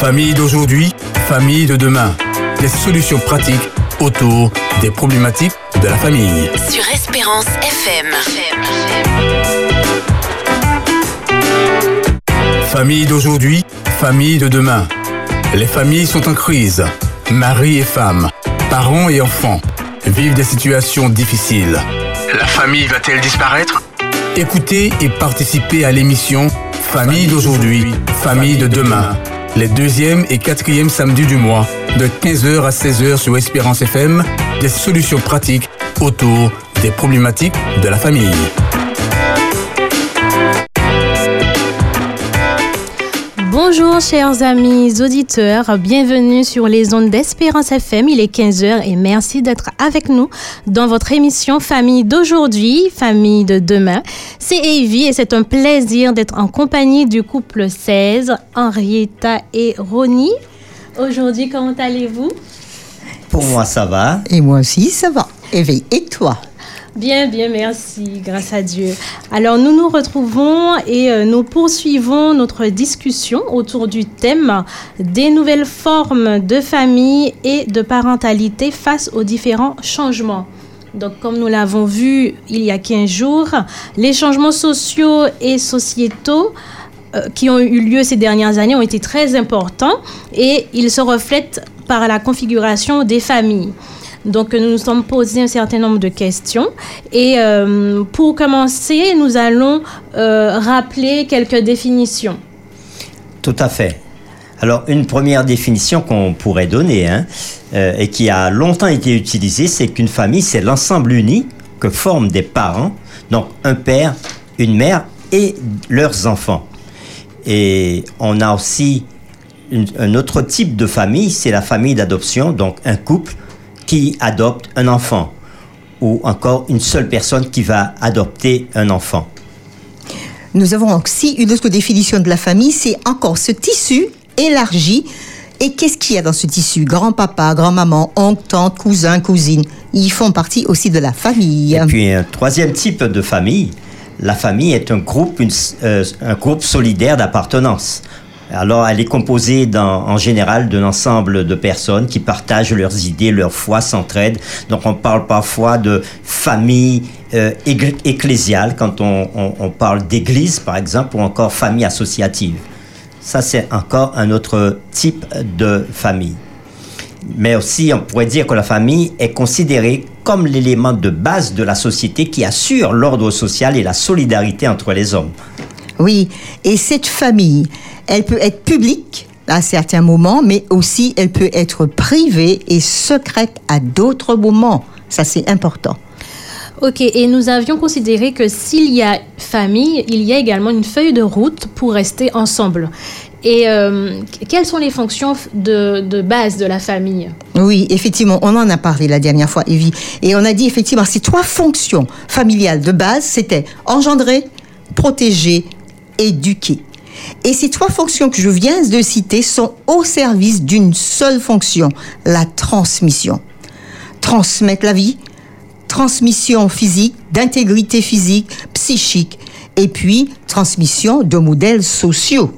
Famille d'aujourd'hui, famille de demain. Les solutions pratiques autour des problématiques de la famille. Sur Espérance FM. Famille d'aujourd'hui, famille de demain. Les familles sont en crise. Mari et femme, parents et enfants vivent des situations difficiles. La famille va-t-elle disparaître? Écoutez et participez à l'émission Famille d'aujourd'hui, famille de demain. Les deuxième et quatrième samedis du mois, de 15h à 16h sur Espérance FM, des solutions pratiques autour des problématiques de la famille. Bonjour chers amis auditeurs, bienvenue sur les ondes d'Espérance FM, il est 15h et merci d'être avec nous dans votre émission Famille d'aujourd'hui, Famille de demain. C'est Evie et c'est un plaisir d'être en compagnie du couple 16, Henrietta et Ronnie. Aujourd'hui, comment allez-vous? Pour moi, ça va. Et moi aussi, ça va. Evie, et toi? Bien, bien, merci, grâce à Dieu. Alors, nous nous retrouvons et euh, nous poursuivons notre discussion autour du thème des nouvelles formes de famille et de parentalité face aux différents changements. Donc, comme nous l'avons vu il y a 15 jours, les changements sociaux et sociétaux euh, qui ont eu lieu ces dernières années ont été très importants et ils se reflètent par la configuration des familles. Donc, nous nous sommes posés un certain nombre de questions. Et euh, pour commencer, nous allons euh, rappeler quelques définitions. Tout à fait. Alors, une première définition qu'on pourrait donner, hein, euh, et qui a longtemps été utilisée, c'est qu'une famille, c'est l'ensemble uni que forment des parents, donc un père, une mère et leurs enfants. Et on a aussi un autre type de famille, c'est la famille d'adoption, donc un couple qui adopte un enfant, ou encore une seule personne qui va adopter un enfant. Nous avons aussi une autre définition de la famille, c'est encore ce tissu élargi. Et qu'est-ce qu'il y a dans ce tissu? Grand-papa, grand-maman, oncle, tante, cousin, cousine. Ils font partie aussi de la famille. Et puis un troisième type de famille, la famille est un groupe, une euh, un groupe solidaire d'appartenance. Alors elle est composée en général d'un ensemble de personnes qui partagent leurs idées, leur foi, s'entraident. Donc on parle parfois de famille euh, ecclésiale quand on parle d'église par exemple ou encore famille associative. Ça c'est encore un autre type de famille. Mais aussi, on pourrait dire que la famille est considérée comme l'élément de base de la société qui assure l'ordre social et la solidarité entre les hommes. Oui, et cette famille, elle peut être publique à certains moments, mais aussi elle peut être privée et secrète à d'autres moments. Ça, c'est important. Ok, et nous avions considéré que s'il y a famille, il y a également une feuille de route pour rester ensemble. Et euh, quelles sont les fonctions de, de base de la famille? Oui, effectivement, on en a parlé la dernière fois, Evie. Et on a dit effectivement, ces trois fonctions familiales de base, c'était engendrer, protéger, éduquer. Et ces trois fonctions que je viens de citer sont au service d'une seule fonction, la transmission. Transmettre la vie, transmission physique, d'intégrité physique, psychique, et puis transmission de modèles sociaux.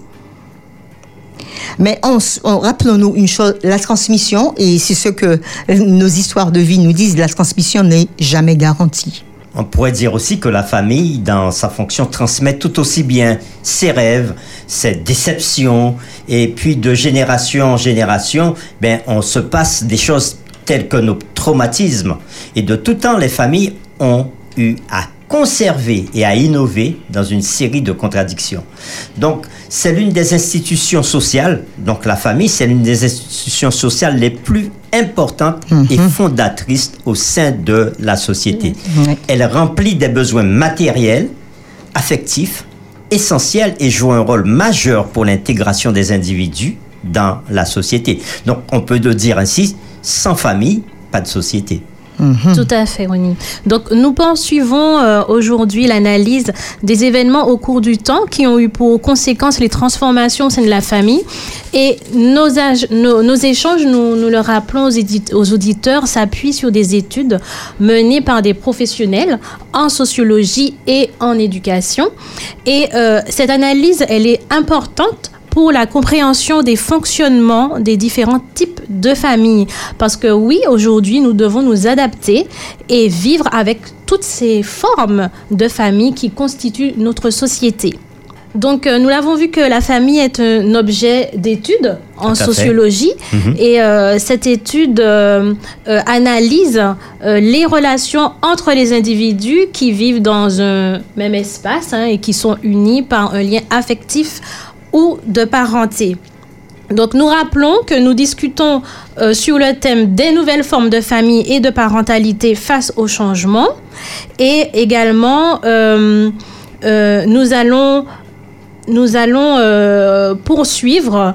Mais rappelons-nous une chose, la transmission, et c'est ce que nos histoires de vie nous disent, la transmission n'est jamais garantie. On pourrait dire aussi que la famille, dans sa fonction, transmet tout aussi bien ses rêves, ses déceptions, et puis de génération en génération, ben, on se passe des choses telles que nos traumatismes. Et de tout temps, les familles ont eu à conserver et à innover dans une série de contradictions. Donc, c'est l'une des institutions sociales, donc la famille, c'est l'une des institutions sociales les plus importantes et fondatrices au sein de la société. Ouais. Elle remplit des besoins matériels, affectifs, essentiels et joue un rôle majeur pour l'intégration des individus dans la société. Donc, on peut le dire ainsi, sans famille, pas de société. Tout à fait, Ronnie. Donc, nous poursuivons euh, aujourd'hui l'analyse des événements au cours du temps qui ont eu pour conséquence les transformations au sein de la famille. Et nos, échanges, nous, le rappelons aux auditeurs, s'appuient sur des études menées par des professionnels en sociologie et en éducation. Et euh, cette analyse, elle est importante pour la compréhension des fonctionnements des différents types de familles. Parce que oui, aujourd'hui, nous devons nous adapter et vivre avec toutes ces formes de famille qui constituent notre société. Donc, euh, nous l'avons vu que la famille est un objet d'étude en sociologie Mhm. et euh, cette étude euh, analyse les relations entre les individus qui vivent dans un même espace hein, et qui sont unis par un lien affectif ou de parenté. Donc nous rappelons que nous discutons euh, sur le thème des nouvelles formes de famille et de parentalité face au changement. Et également, euh, euh, nous allons, nous allons poursuivre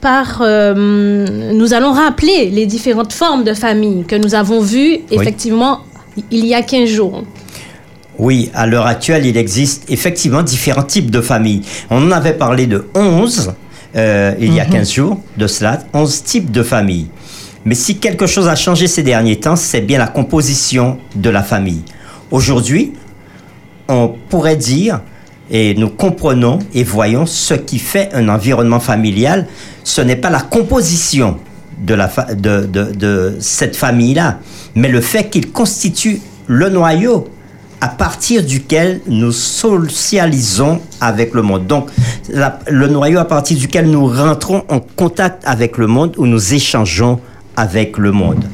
par... nous allons rappeler les différentes formes de famille que nous avons vues effectivement il y a 15 jours. Oui, à l'heure actuelle, il existe effectivement différents types de familles. On en avait parlé de 11 euh, il y a 15 jours de cela, 11 types de familles. Mais si quelque chose a changé ces derniers temps, c'est bien la composition de la famille. Aujourd'hui, on pourrait dire, et nous comprenons et voyons ce qui fait un environnement familial, ce n'est pas la composition de, la fa- de, de- de cette famille-là, mais le fait qu'il constitue le noyau à partir duquel nous socialisons avec le monde. Donc, le noyau à partir duquel nous rentrons en contact avec le monde, où nous échangeons avec le monde.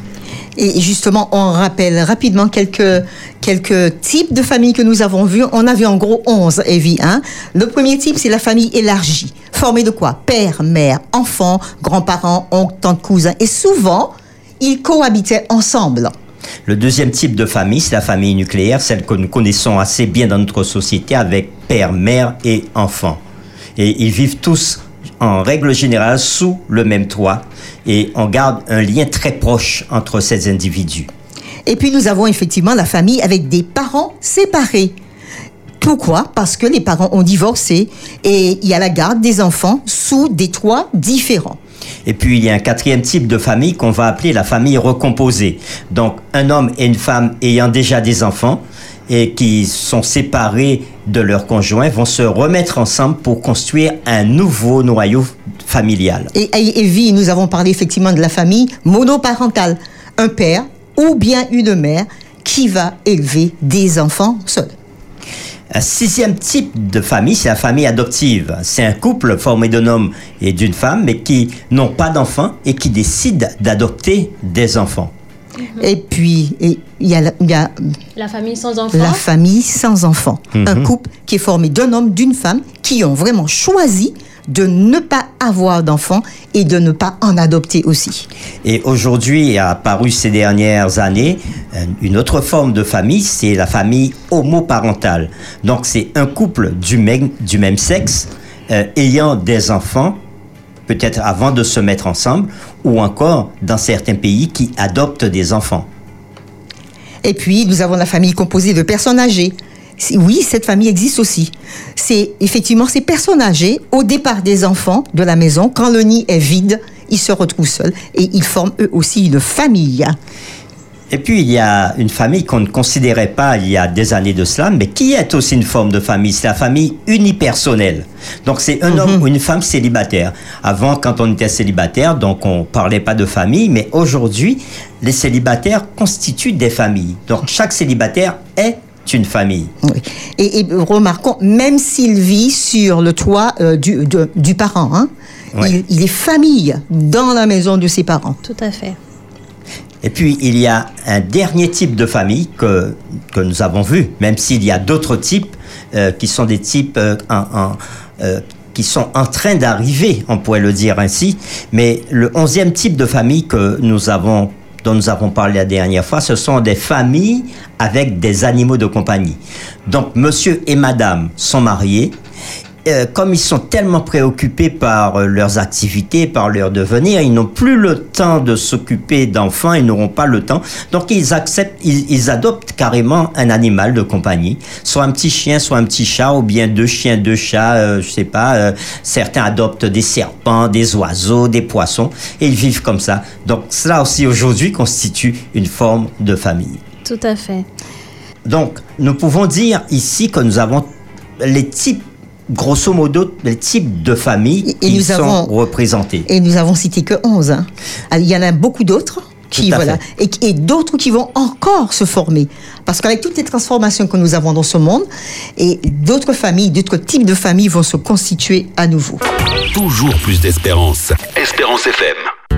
Et justement, on rappelle rapidement quelques, quelques types de familles que nous avons vus. On a vu en gros 11, Evie. Hein? Le premier type, c'est la famille élargie. Formée de quoi? Père, mère, enfants, grands-parents, oncles, tantes, cousins. Et souvent, ils cohabitaient ensemble. Le deuxième type de famille, c'est la famille nucléaire, celle que nous connaissons assez bien dans notre société avec père, mère et enfants. Et ils vivent tous, en règle générale, sous le même toit. Et on garde un lien très proche entre ces individus. Et puis, nous avons effectivement la famille avec des parents séparés. Pourquoi? Parce que les parents ont divorcé et il y a la garde des enfants sous des toits différents. Et puis, il y a un quatrième type de famille qu'on va appeler la famille recomposée. Donc, un homme et une femme ayant déjà des enfants et qui sont séparés de leur conjoint vont se remettre ensemble pour construire un nouveau noyau familial. Et, et, Evie, nous avons parlé effectivement de la famille monoparentale. Un père ou bien une mère qui va élever des enfants seuls. Un sixième type de famille, c'est la famille adoptive. C'est un couple formé d'un homme et d'une femme, mais qui n'ont pas d'enfants et qui décident d'adopter des enfants. Et puis, il y a, la- il y a La famille sans enfants. la famille sans enfants. Un couple qui est formé d'un homme, d'une femme, qui ont vraiment choisi de ne pas avoir d'enfants et de ne pas en adopter aussi. Et aujourd'hui a apparu ces dernières années euh, une autre forme de famille, c'est la famille homoparentale. Donc c'est un couple du même, du même sexe euh, ayant des enfants, peut-être avant de se mettre ensemble, ou encore dans certains pays qui adoptent des enfants. Et puis, nous avons la famille composée de personnes âgées. Oui, cette famille existe aussi. C'est effectivement ces personnes âgées, au départ des enfants de la maison, quand le nid est vide, ils se retrouvent seuls et ils forment eux aussi une famille. Et puis, il y a une famille qu'on ne considérait pas il y a des années de cela, mais qui est aussi une forme de famille. C'est la famille unipersonnelle. Donc, c'est un homme ou une femme célibataire. Avant, quand on était célibataire, donc on parlait pas de famille, mais aujourd'hui, les célibataires constituent des familles. Donc, chaque célibataire est une famille. Oui. Et, et remarquons, même s'il vit sur le toit euh, du, de- du parent, hein, Ouais. il, il est famille dans la maison de ses parents. Tout à fait. Et puis, il y a un dernier type de famille que, que nous avons vu, même s'il y a d'autres types euh, qui sont des types euh, en- en, euh, qui sont en train d'arriver, on pourrait le dire ainsi. Mais le onzième type de famille que nous avons nous avons parlé la dernière fois, ce sont des familles avec des animaux de compagnie. Donc, monsieur et madame sont mariés. Euh, comme ils sont tellement préoccupés par euh, leurs activités, par leur devenir, ils n'ont plus le temps de s'occuper d'enfants, ils n'auront pas le temps. Donc ils acceptent, ils, ils adoptent carrément un animal de compagnie, soit un petit chien, soit un petit chat, ou bien deux chiens, deux chats, euh, je sais pas. euh, certains adoptent des serpents, des oiseaux, des poissons, et ils vivent comme ça. Donc cela aussi aujourd'hui constitue une forme de famille. Tout à fait. Donc, nous pouvons dire ici que nous avons les types grosso modo les types de familles Et qui nous sont avons- représentées. Et nous avons cité que 11. hein. Ah, Il y en a beaucoup d'autres. Qui, Tout à voilà, fait. et, et d'autres qui vont encore se former. Parce qu'avec toutes les transformations que nous avons dans ce monde, et d'autres familles, d'autres types de familles vont se constituer à nouveau. Toujours plus d'espérance. Espérance FM.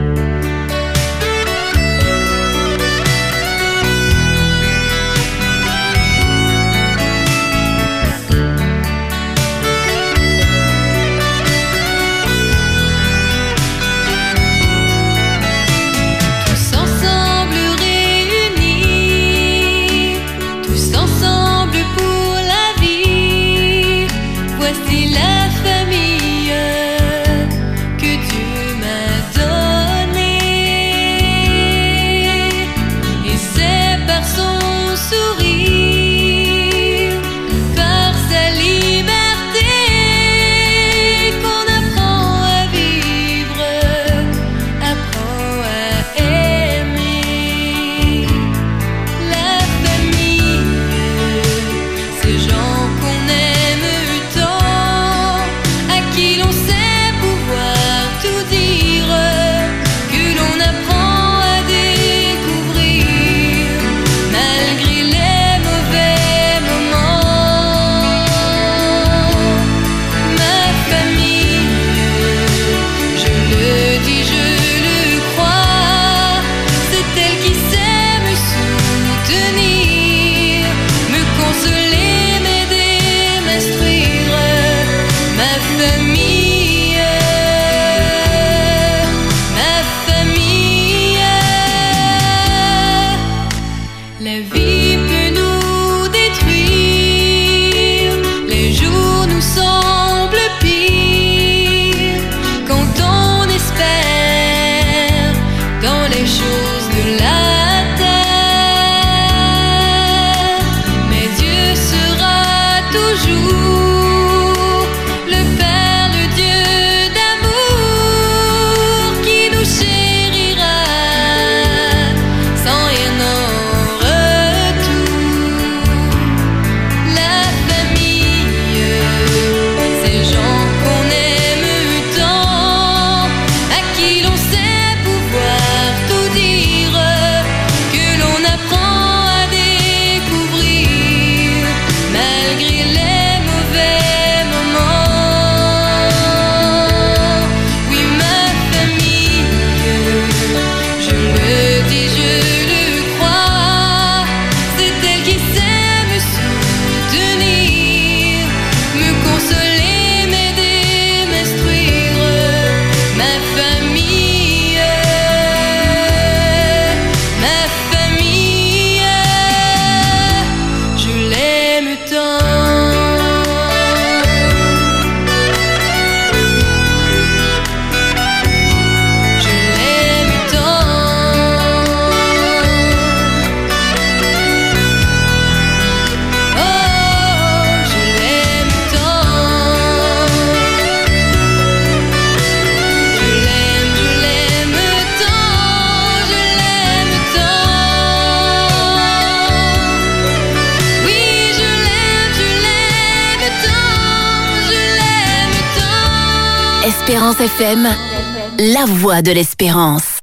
La voix de l'espérance.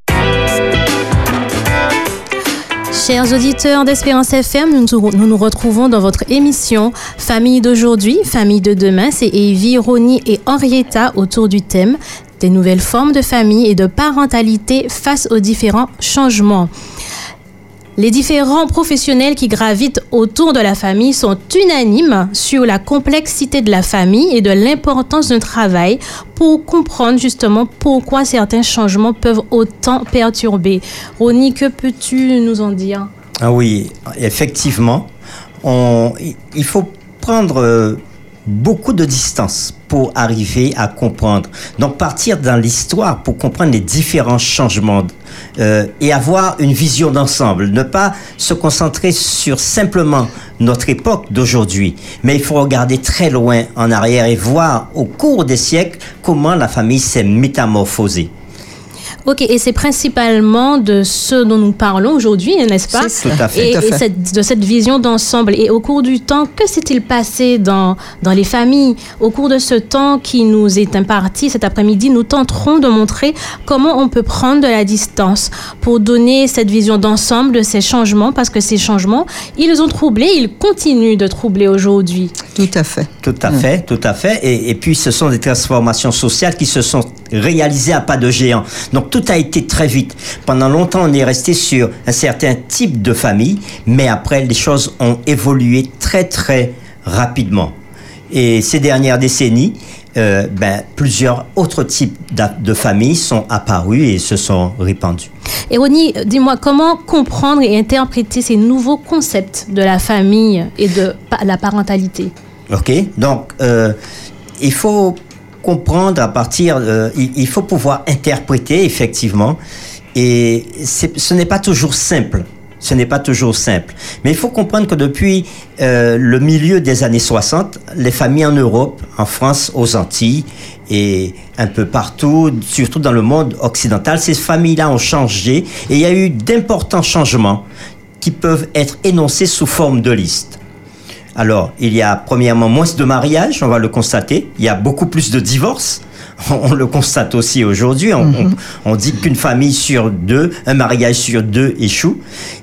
Chers auditeurs d'Espérance FM, nous nous, retrouvons dans votre émission Famille d'aujourd'hui, Famille de demain. C'est Evie, Ronnie et Henrietta autour du thème des nouvelles formes de famille et de parentalité face aux différents changements. Les différents professionnels qui gravitent autour de la famille sont unanimes sur la complexité de la famille et de l'importance d'un travail pour comprendre justement pourquoi certains changements peuvent autant perturber. Ronnie, que peux-tu nous en dire? Ah oui, effectivement, il faut prendre euh, beaucoup de distance pour arriver à comprendre. Donc partir dans l'histoire pour comprendre les différents changements euh, et avoir une vision d'ensemble. Ne pas se concentrer sur simplement notre époque d'aujourd'hui, mais il faut regarder très loin en arrière et voir au cours des siècles comment la famille s'est métamorphosée. Ok, et c'est principalement de ce dont nous parlons aujourd'hui, n'est-ce pas? C'est Tout à fait. Et, Tout à et cette- de cette vision d'ensemble. Et au cours du temps, que s'est-il passé dans, dans les familles? Au cours de ce temps qui nous est imparti cet après-midi, nous tenterons de montrer comment on peut prendre de la distance pour donner cette vision d'ensemble de ces changements, parce que ces changements, ils ont troublé, ils continuent de troubler aujourd'hui. Tout à fait. Tout à fait, tout à fait. Et, et puis, ce sont des transformations sociales qui se sont réalisées à pas de géant. Donc, tout a été très vite. Pendant longtemps, on est resté sur un certain type de famille, mais après, les choses ont évolué très, très rapidement. Et ces dernières décennies, euh, ben, plusieurs autres types de familles sont apparus et se sont répandus. Et Ronnie, dis-moi, comment comprendre et interpréter ces nouveaux concepts de la famille et de la parentalité? Ok, donc euh, il faut comprendre à partir, euh, il, faut pouvoir interpréter effectivement, et ce n'est pas toujours simple. Ce n'est pas toujours simple. Mais il faut comprendre que depuis euh, le milieu des années 60, les familles en Europe, en France, aux Antilles et un peu partout, surtout dans le monde occidental, ces familles-là ont changé et il y a eu d'importants changements qui peuvent être énoncés sous forme de liste. Alors, il y a premièrement moins de mariages, on va le constater. Il y a beaucoup plus de divorces. On le constate aussi aujourd'hui. On, on- on dit qu'une famille sur deux, un mariage sur deux échoue.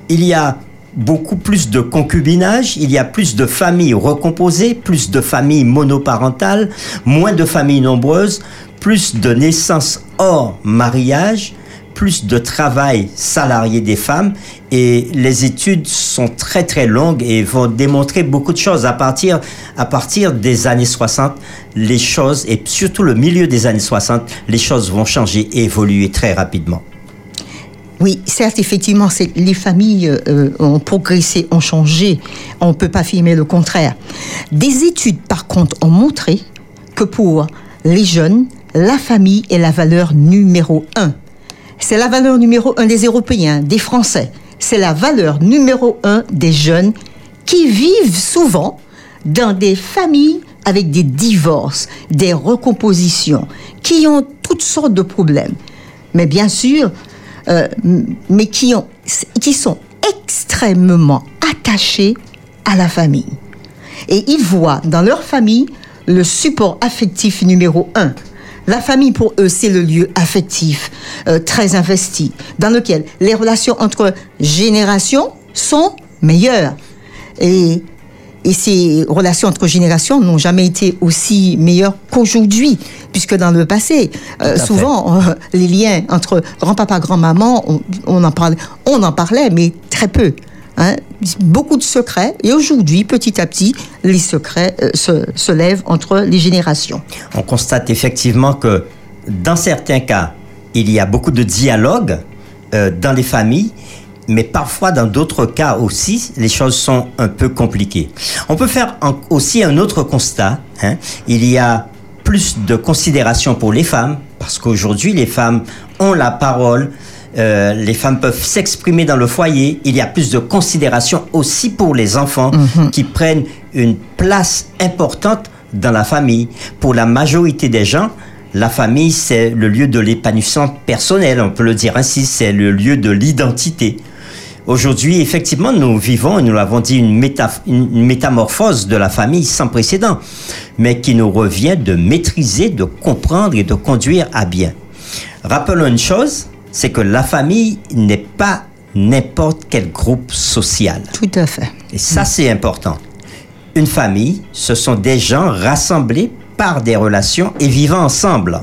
Il y a beaucoup plus de concubinage, il y a plus de familles recomposées, plus de familles monoparentales, moins de familles nombreuses, plus de naissances hors mariage, plus de travail salarié des femmes et les études sont très très longues et vont démontrer beaucoup de choses à partir à partir des années 60 les choses et surtout le milieu des années 60 les choses vont changer et évoluer très rapidement Oui, certes, effectivement, les familles euh, ont progressé, ont changé. On ne peut pas affirmer le contraire. Des études, par contre, ont montré que pour les jeunes, la famille est la valeur numéro un. C'est la valeur numéro un des Européens, des Français. C'est la valeur numéro un des jeunes qui vivent souvent dans des familles avec des divorces, des recompositions, qui ont toutes sortes de problèmes. Mais bien sûr, euh, mais qui sont extrêmement attachés à la famille. Et ils voient dans leur famille le support affectif numéro un. La famille, pour eux, c'est le lieu affectif euh, très investi, dans lequel les relations entre générations sont meilleures. Et, et ces relations entre générations n'ont jamais été aussi meilleures qu'aujourd'hui, puisque dans le passé, euh, souvent, euh, les liens entre grand-papa, grand-maman, on, on en parlait, on en parlait, mais très peu. Hein, beaucoup de secrets. Et aujourd'hui, petit à petit, les secrets euh, se, se lèvent entre les générations. on constate effectivement que dans certains cas, il y a beaucoup de dialogue euh, dans les familles, mais parfois dans d'autres cas aussi, les choses sont un peu compliquées. On peut faire aussi un autre constat. hein. Il y a plus de considération pour les femmes, parce qu'aujourd'hui, les femmes ont la parole. Euh, les femmes peuvent s'exprimer dans le foyer. Il y a plus de considération aussi pour les enfants qui prennent une place importante dans la famille. Pour la majorité des gens, la famille, c'est le lieu de l'épanouissement personnel, on peut le dire ainsi, c'est le lieu de l'identité. Aujourd'hui, effectivement, nous vivons, et nous l'avons dit, une, méta- une métamorphose de la famille sans précédent, mais qui nous revient de maîtriser, de comprendre et de conduire à bien. Rappelons une chose, c'est que la famille n'est pas n'importe quel groupe social. Tout à fait. Et ça, c'est important. Une famille, ce sont des gens rassemblés par des relations et vivant ensemble.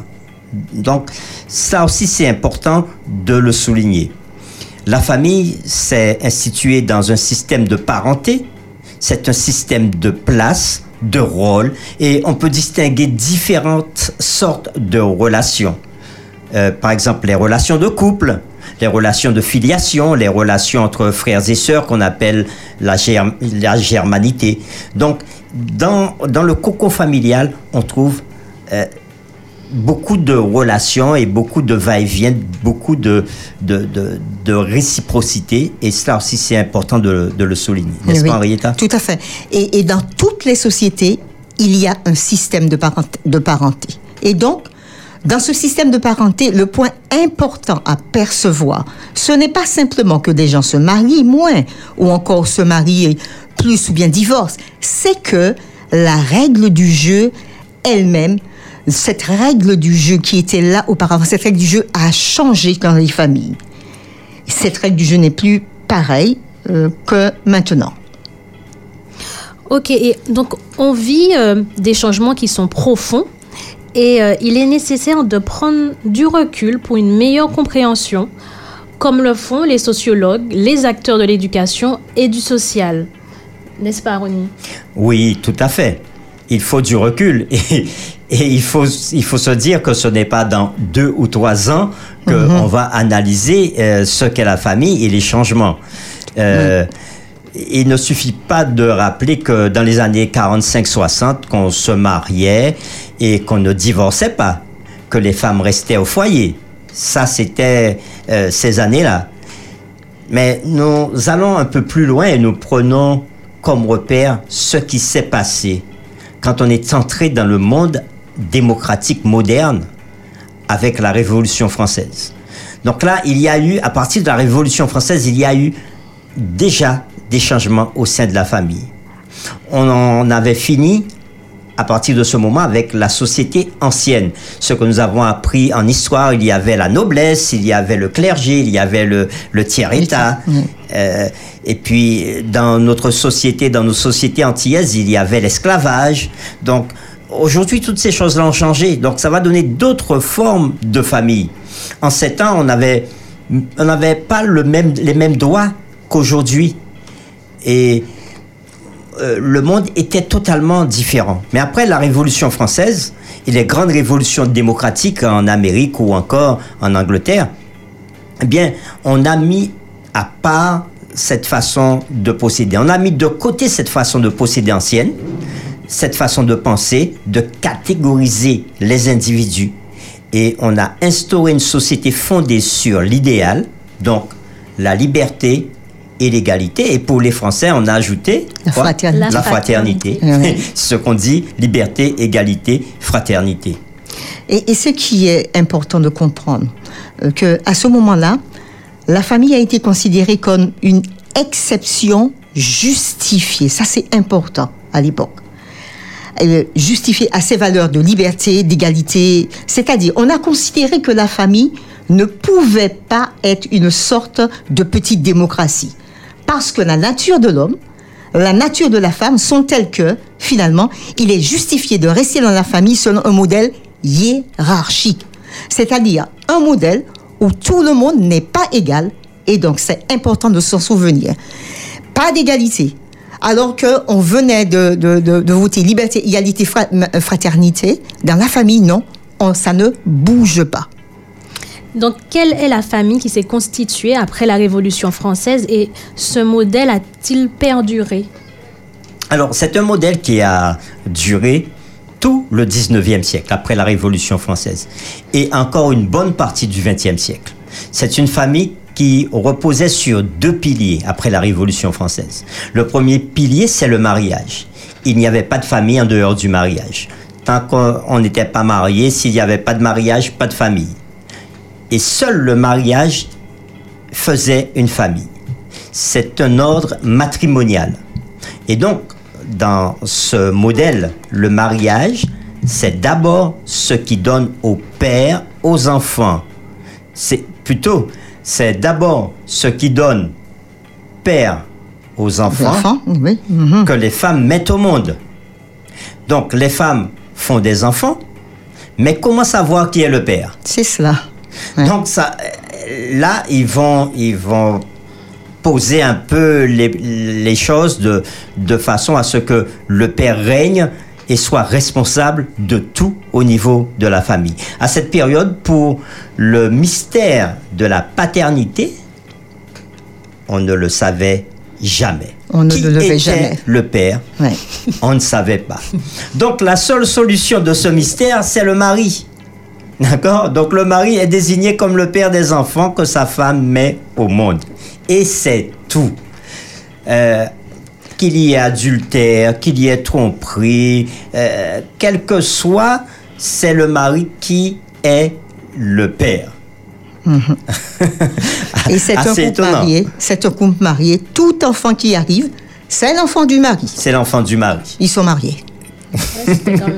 Donc, ça aussi, c'est important de le souligner. La famille, c'est institué dans un système de parenté, c'est un système de place, de rôle, et on peut distinguer différentes sortes de relations. Euh, par exemple, les relations de couple, les relations de filiation, les relations entre frères et sœurs qu'on appelle la, germ- la germanité. Donc, dans, dans le cocon familial, on trouve euh, beaucoup de relations et beaucoup de va-et-vient, beaucoup de, de, de, de réciprocité. Et cela aussi, c'est important de, de le souligner. N'est-ce Oui, pas, Henrietta? Tout à fait. Et, et dans toutes les sociétés, il y a un système de, parent- de parenté. Et donc, Dans ce système de parenté, le point important à percevoir, ce n'est pas simplement que des gens se marient moins ou encore se marient plus ou bien divorcent, c'est que la règle du jeu elle-même, cette règle du jeu qui était là auparavant, cette règle du jeu a changé dans les familles. Cette règle du jeu n'est plus pareille euh, que maintenant. Ok, et donc on vit euh, des changements qui sont profonds et euh, il est nécessaire de prendre du recul pour une meilleure compréhension, comme le font les sociologues, les acteurs de l'éducation et du social. N'est-ce pas, Ronnie Oui, tout à fait. Il faut du recul et, et il, faut, il faut se dire que ce n'est pas dans deux ou trois ans qu'on va analyser euh, ce qu'est la famille et les changements. Euh, Il ne suffit pas de rappeler que dans les années 45-60, qu'on se mariait et qu'on ne divorçait pas, que les femmes restaient au foyer. Ça, c'était euh, ces années-là. Mais nous allons un peu plus loin et nous prenons comme repère ce qui s'est passé quand on est entré dans le monde démocratique moderne avec la Révolution française. Donc là, il y a eu, à partir de la Révolution française, il y a eu déjà des changements au sein de la famille. On en avait fini à partir de ce moment avec la société ancienne. Ce que nous avons appris en histoire, il y avait la noblesse, il y avait le clergé, il y avait le, le tiers-état. Euh, et puis, dans notre société, dans nos sociétés antillaises, il y avait l'esclavage. Donc, aujourd'hui, toutes ces choses-là ont changé. Donc, ça va donner d'autres formes de famille. En ces temps, on avait, on n'avait pas le même, les mêmes droits qu'aujourd'hui. Et euh, le monde était totalement différent. Mais après la Révolution française et les grandes révolutions démocratiques en Amérique ou encore en Angleterre, eh bien, on a mis à part cette façon de posséder. On a mis de côté cette façon de posséder ancienne, cette façon de penser, de catégoriser les individus. Et on a instauré une société fondée sur l'idéal, donc la liberté et l'égalité. Et pour les Français, on a ajouté La quoi fraternité. La fraternité. Oui. Ce qu'on dit liberté, égalité, fraternité. Et, et ce qui est important de comprendre, euh, que à ce moment-là, la famille a été considérée comme une exception justifiée. Ça, c'est important à l'époque. Euh, Justifiée à ses valeurs de liberté, d'égalité. C'est-à-dire, on a considéré que la famille ne pouvait pas être une sorte de petite démocratie. Parce que la nature de l'homme, la nature de la femme sont telles que, finalement, il est justifié de rester dans la famille selon un modèle hiérarchique. C'est-à-dire un modèle où tout le monde n'est pas égal, et donc c'est important de s'en souvenir. Pas d'égalité. Alors qu'on venait de, voter liberté, égalité, fra- fraternité, dans la famille, non, on- ça ne bouge pas. Donc, quelle est la famille qui s'est constituée après la Révolution française et ce modèle a-t-il perduré? Alors, c'est un modèle qui a duré tout le 19e siècle, après la Révolution française, et encore une bonne partie du 20e siècle. C'est une famille qui reposait sur deux piliers après la Révolution française. Le premier pilier, c'est le mariage. Il n'y avait pas de famille en dehors du mariage. Tant qu'on n'était pas marié, s'il n'y avait pas de mariage, pas de famille. Et seul le mariage faisait une famille. C'est un ordre matrimonial. Et donc, dans ce modèle, le mariage, c'est d'abord ce qui donne au père, aux enfants. C'est plutôt, c'est d'abord ce qui donne père aux enfants, enfants, oui. mhm. que les femmes mettent au monde. Donc, les femmes font des enfants, mais comment savoir qui est le père? C'est cela. Ouais. donc ça, là, ils vont, ils vont poser un peu les, les choses de, de façon à ce que le père règne et soit responsable de tout au niveau de la famille. À cette période, pour le mystère de la paternité, on ne le savait jamais. On ne Qui le était jamais. Le père, Ouais. on ne savait pas. Donc la seule solution de ce mystère, c'est le mari. D'accord? Donc le mari est désigné comme le père des enfants que sa femme met au monde. Et c'est tout. Euh, qu'il y ait adultère, qu'il y ait tromperie, euh, quel que soit, c'est le mari qui est le père. Et c'est un couple marié. C'est un couple marié. Tout enfant qui arrive, c'est l'enfant du mari. C'est l'enfant du mari. Ils sont mariés.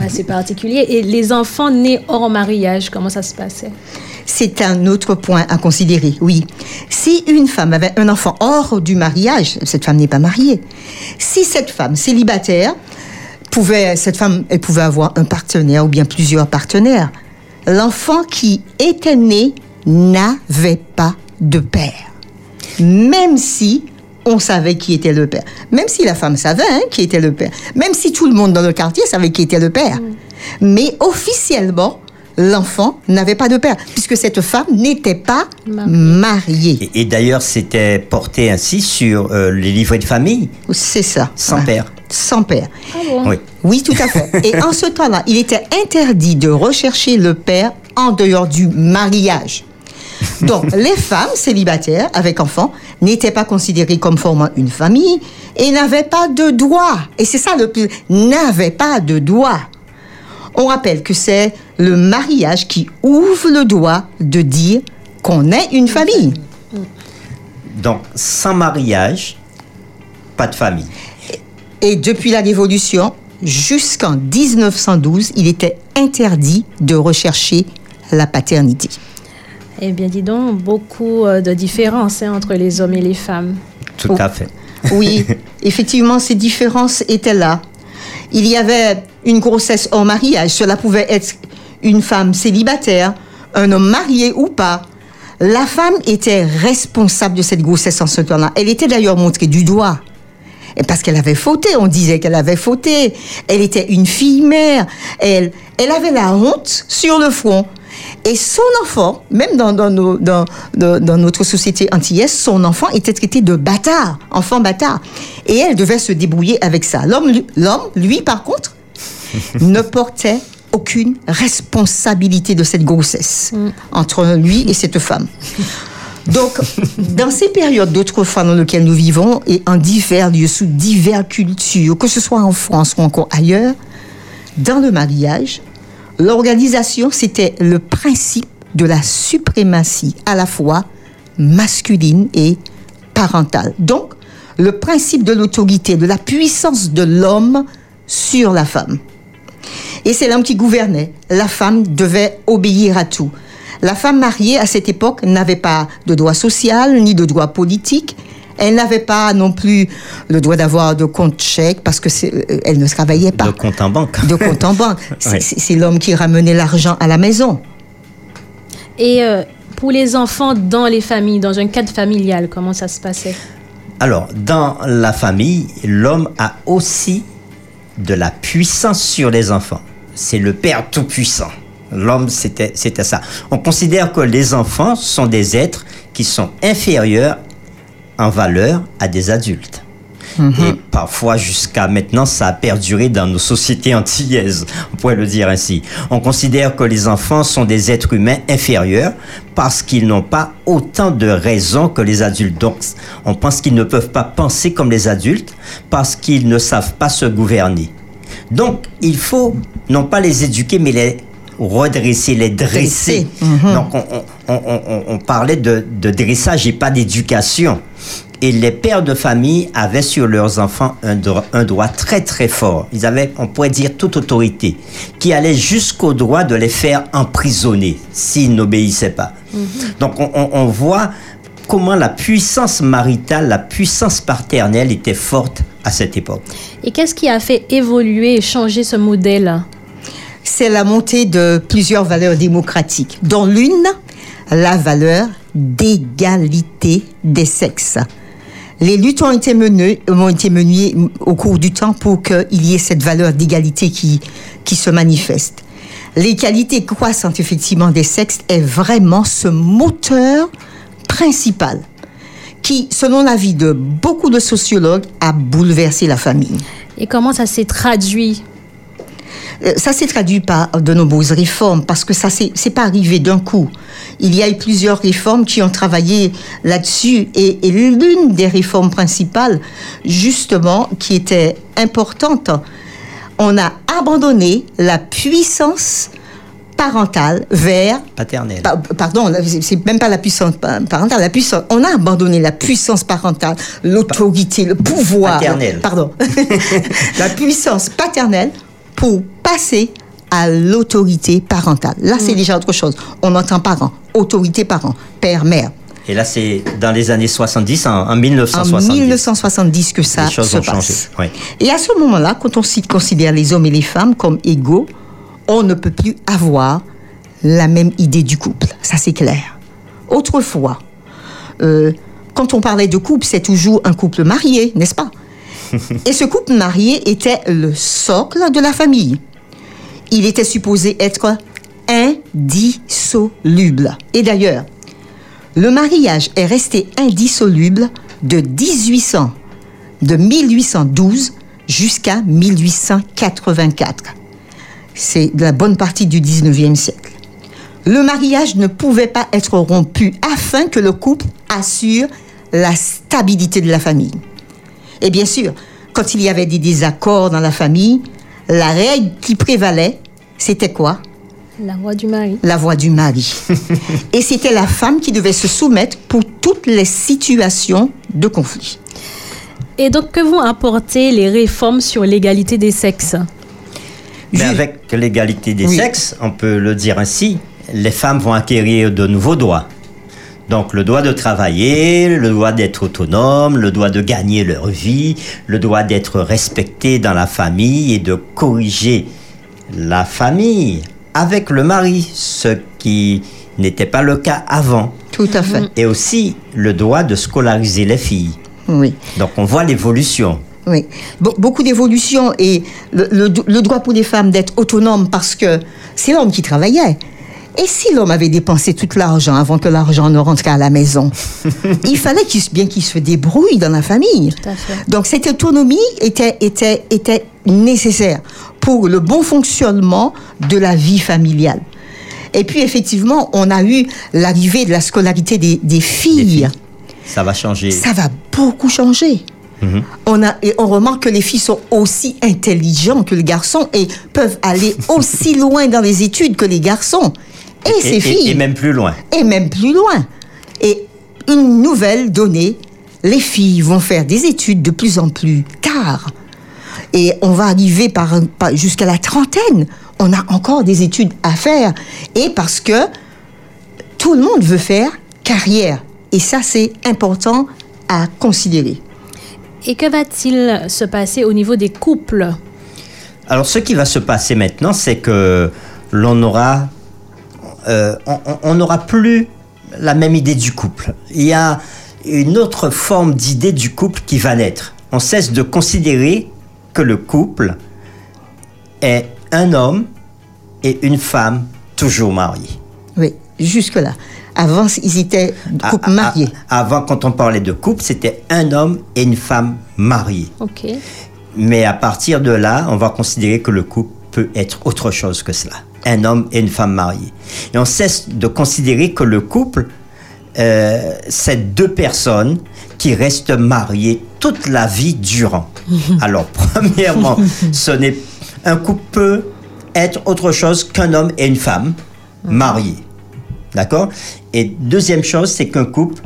Assez particulier. Et les enfants nés hors mariage, comment ça se passait? C'est un autre point à considérer, oui. Si une femme avait un enfant hors du mariage, cette femme n'est pas mariée. Si cette femme célibataire pouvait, cette femme, elle pouvait avoir un partenaire ou bien plusieurs partenaires. L'enfant qui était né n'avait pas de père. Même si on savait qui était le père. Même si la femme savait hein, qui était le père. Même si tout le monde dans le quartier savait qui était le père. Mais officiellement, l'enfant n'avait pas de père, puisque cette femme n'était pas Mariée. mariée. Et, et d'ailleurs, c'était porté ainsi sur euh, les livrets de famille, C'est ça. sans Ouais. père. Sans père. Ah bon? Oui. Oui, tout à fait. Et en ce temps-là, il était interdit de rechercher le père en dehors du mariage. Donc, les femmes célibataires avec enfants n'étaient pas considérées comme formant une famille et n'avaient pas de droit. Et c'est ça le plus, n'avaient pas de droit. On rappelle que c'est le mariage qui ouvre le droit de dire qu'on est une famille. Donc, sans mariage, pas de famille. Et depuis la Révolution jusqu'en 1912, il était interdit de rechercher la paternité. Eh bien, dis donc, beaucoup euh, de différences hein, entre les hommes et les femmes. Tout Oh. à fait. Oui, effectivement, ces différences étaient là. Il y avait une grossesse hors mariage. Cela pouvait être une femme célibataire, un homme marié ou pas. La femme était responsable de cette grossesse en ce temps-là. Elle était d'ailleurs montrée du doigt. Et parce qu'elle avait fauté, on disait qu'elle avait fauté. Elle était une fille mère. Elle, elle avait la honte sur le front. Et son enfant, même dans, dans, nos- dans, dans- dans notre société antillaise, son enfant était traité de bâtard, enfant bâtard. Et elle devait se débrouiller avec ça. L'homme, lui- l'homme, lui, par contre, ne portait aucune responsabilité de cette grossesse entre lui et cette femme. Donc, dans ces périodes d'autrefois dans lesquelles nous vivons et en divers lieux, sous diverses cultures, que ce soit en France ou encore ailleurs, dans le mariage, l'organisation, c'était le principe de la suprématie à la fois masculine et parentale. Donc, le principe de l'autorité, de la puissance de l'homme sur la femme. Et c'est l'homme qui gouvernait. La femme devait obéir à tout. La femme mariée à cette époque n'avait pas de droit social ni de droit politique. Elle n'avait pas non plus le droit d'avoir de compte chèque parce que euh, elle ne travaillait pas De compte en banque. de compte en banque. C'est l'homme qui ramenait l'argent à la maison. Et euh, pour les enfants dans les familles, dans un cadre familial, comment ça se passait? Alors, dans la famille, l'homme a aussi de la puissance sur les enfants. C'est le Père Tout-Puissant. L'homme, c'était c'était ça. On considère que les enfants sont des êtres qui sont inférieurs en valeur à des adultes. Et parfois, jusqu'à maintenant, ça a perduré dans nos sociétés antillaises, on pourrait le dire ainsi. On considère que les enfants sont des êtres humains inférieurs parce qu'ils n'ont pas autant de raisons que les adultes. Donc, on pense qu'ils ne peuvent pas penser comme les adultes parce qu'ils ne savent pas se gouverner. Donc, il faut non pas les éduquer, mais les redresser, les dresser. Dresser, Donc, on, on- on- on- on parlait de, de dressage et pas d'éducation. Et les pères de famille avaient sur leurs enfants un droit, un droit très très fort. Ils avaient, on pourrait dire, toute autorité, qui allait jusqu'au droit de les faire emprisonner s'ils n'obéissaient pas. Donc on, on- on voit comment la puissance maritale, la puissance paternelle était forte à cette époque. Et qu'est-ce qui a fait évoluer et changer ce modèle C'est la montée de plusieurs valeurs démocratiques, dont l'une, la valeur d'égalité des sexes. Les luttes ont été menées, ont été menées au cours du temps pour qu'il y ait cette valeur d'égalité qui, qui se manifeste. L'égalité croissante, effectivement, des sexes est vraiment ce moteur principal qui, selon l'avis de beaucoup de sociologues, a bouleversé la famille. Et comment ça s'est traduit ça s'est traduit par de nombreuses réformes parce que ça c'est pas arrivé d'un coup. Il y a eu plusieurs réformes qui ont travaillé là-dessus et, et l'une des réformes principales, justement, qui était importante, on a abandonné la puissance parentale vers Paternel. Pa- pardon, c'est- même pas la puissance pa- parentale. La puissance, on a abandonné la puissance parentale, l'autorité, le pouvoir. Paternelle. Pardon. la puissance paternelle pour passer à l'autorité parentale. Là, c'est déjà autre chose. On entend parent, autorité parent, père, mère. Et là, c'est dans les années 70, en, en En 1970. 1970 que ça Les choses se ont passe. changé, oui. Et à ce moment-là, quand on considère les hommes et les femmes comme égaux, on ne peut plus avoir la même idée du couple. Ça, c'est clair. Autrefois, euh, quand on parlait de couple, c'est toujours un couple marié, n'est-ce pas? Et ce couple marié était le socle de la famille. Il était supposé être indissoluble. Et d'ailleurs, le mariage est resté indissoluble de 1800, de 1812 jusqu'à 1884. C'est la bonne partie du 19e siècle. Le mariage ne pouvait pas être rompu afin que le couple assure la stabilité de la famille. Et bien sûr, quand il y avait des désaccords dans la famille, la règle qui prévalait, c'était quoi? La voix du mari. la voix du mari. Et c'était la femme qui devait se soumettre pour toutes les situations de conflit. Et donc, que vont apporter les réformes sur l'égalité des sexes? Mais avec l'égalité des Oui. sexes, on peut le dire ainsi, les femmes vont acquérir de nouveaux droits. Donc le droit de travailler, le droit d'être autonome, le droit de gagner leur vie, le droit d'être respecté dans la famille et de corriger la famille avec le mari, ce qui n'était pas le cas avant. Tout à fait. Et aussi le droit de scolariser les filles. Oui. Donc on voit l'évolution. Oui, Be- beaucoup d'évolutions et le, le- le droit pour les femmes d'être autonomes parce que c'est l'homme qui travaillait. Et si l'homme avait dépensé tout l'argent avant que l'argent ne rentre à la maison, il fallait qu'il, bien qu'il se débrouille dans la famille. Tout à fait. Donc cette autonomie était, était, était nécessaire pour le bon fonctionnement de la vie familiale. Et puis effectivement, on a eu l'arrivée de la scolarité des, des filles. filles. Ça va changer. Ça va beaucoup changer. On, a, et on remarque que les filles sont aussi intelligentes que les garçons et peuvent aller aussi loin dans les études que les garçons. Et, ces et- filles, et même plus loin. et même plus loin. Et une nouvelle donnée, les filles vont faire des études de plus en plus tard. Et on va arriver par, par- jusqu'à la trentaine. On a encore des études à faire. Et parce que tout le monde veut faire carrière. Et ça, c'est important à considérer. Et que va-t-il se passer au niveau des couples? Alors, ce qui va se passer maintenant, c'est que l'on aura, euh, on- n'aura plus la même idée du couple. Il y a une autre forme d'idée du couple qui va naître. On cesse de considérer que le couple est un homme et une femme toujours mariés. Oui, jusque-là. Avant, ils étaient couple A- a- mariés. Avant, quand on parlait de couple, c'était un homme et une femme mariés. Ok. Mais à partir de là, on va considérer que le couple peut être autre chose que cela. Un homme et une femme mariés. Et on cesse de considérer que le couple, euh, c'est deux personnes qui restent mariées toute la vie durant. Alors, premièrement, ce n'est un couple peut être autre chose qu'un homme et une femme mariés. D'accord? Et deuxième chose, c'est qu'un couple